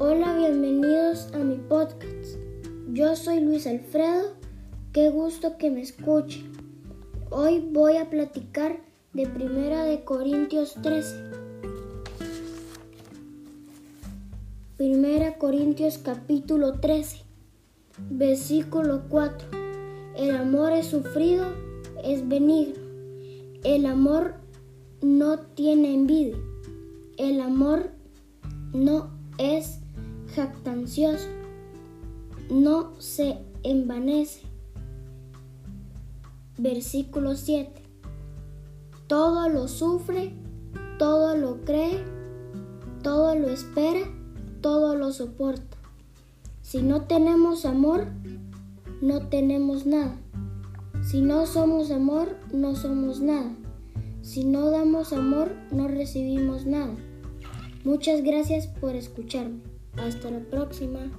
Hola, bienvenidos a mi podcast. Yo soy Luis Alfredo, qué gusto que me escuchen. Hoy voy a platicar de Primera de Corintios 13. Primera Corintios capítulo 13, versículo 4. El amor es sufrido, es benigno. El amor no tiene envidia. El amor no es jactancioso. No se envanece. Versículo 7. Todo lo sufre, todo lo cree, todo lo espera, todo lo soporta. Si no tenemos amor, no tenemos nada. Si no somos amor, no somos nada. Si no damos amor, no recibimos nada. Muchas gracias por escucharme. Hasta la próxima.